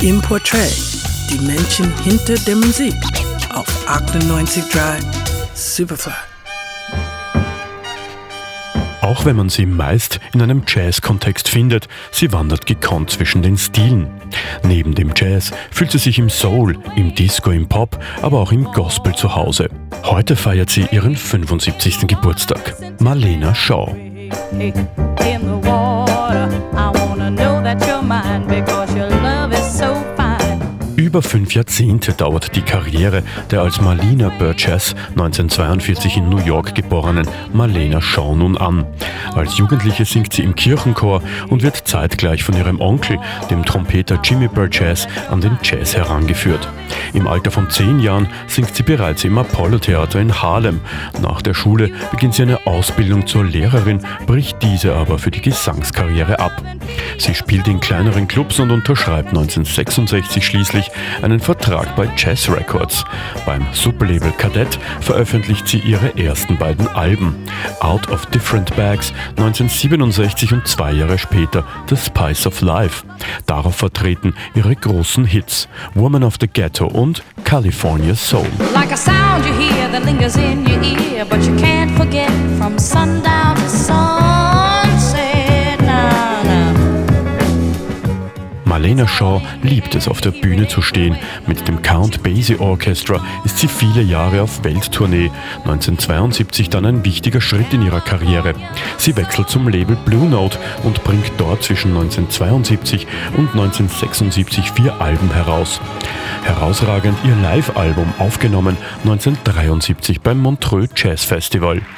Im Portrait, die Menschen hinter der Musik auf 98.3 Superfly. Auch wenn man sie meist in einem Jazz-Kontext findet, sie wandert gekonnt zwischen den Stilen. Neben dem Jazz fühlt sie sich im Soul, im Disco, im Pop, aber auch im Gospel zu Hause. Heute feiert sie ihren 75. Geburtstag. Marlena Shaw. In the über fünf Jahrzehnte dauert die Karriere der als Marlena Burgess 1942 in New York geborenen Marlena Shaw nun an. Als Jugendliche singt sie im Kirchenchor und wird zeitgleich von ihrem Onkel, dem Trompeter Jimmy Burgess, an den Jazz herangeführt. Im Alter von zehn Jahren singt sie bereits im Apollo-Theater in Harlem. Nach der Schule beginnt sie eine Ausbildung zur Lehrerin, bricht diese aber für die Gesangskarriere ab. Sie spielt in kleineren Clubs und unterschreibt 1966 schließlich einen Vertrag bei Jazz Records. Beim Superlabel Kadett veröffentlicht sie ihre ersten beiden Alben. Out of Different Bags 1967 und zwei Jahre später The Spice of Life. Darauf vertreten ihre großen Hits Woman of the Ghetto und California Soul. Like Marlena Shaw liebt es, auf der Bühne zu stehen. Mit dem Count Basie Orchestra ist sie viele Jahre auf Welttournee. 1972 dann ein wichtiger Schritt in ihrer Karriere. Sie wechselt zum Label Blue Note und bringt dort zwischen 1972 und 1976 vier Alben heraus. Herausragend ihr Live-Album, aufgenommen 1973 beim Montreux Jazz Festival.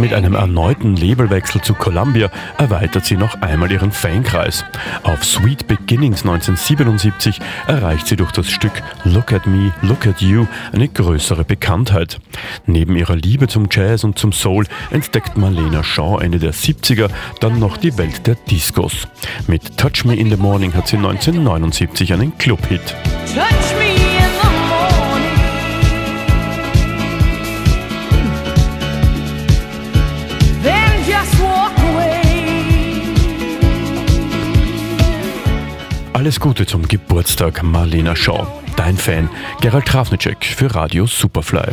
Mit einem erneuten Labelwechsel zu Columbia erweitert sie noch einmal ihren Fankreis. Auf Sweet Beginnings 1977 erreicht sie durch das Stück Look at Me, Look at You eine größere Bekanntheit. Neben ihrer Liebe zum Jazz und zum Soul entdeckt Marlena Shaw Ende der 70er dann noch die Welt der Discos. Mit Touch Me in the Morning hat sie 1979 einen Clubhit. Touch Alles Gute zum Geburtstag, Marlena Shaw. Dein Fan, Gerald Trafnicek für Radio Superfly.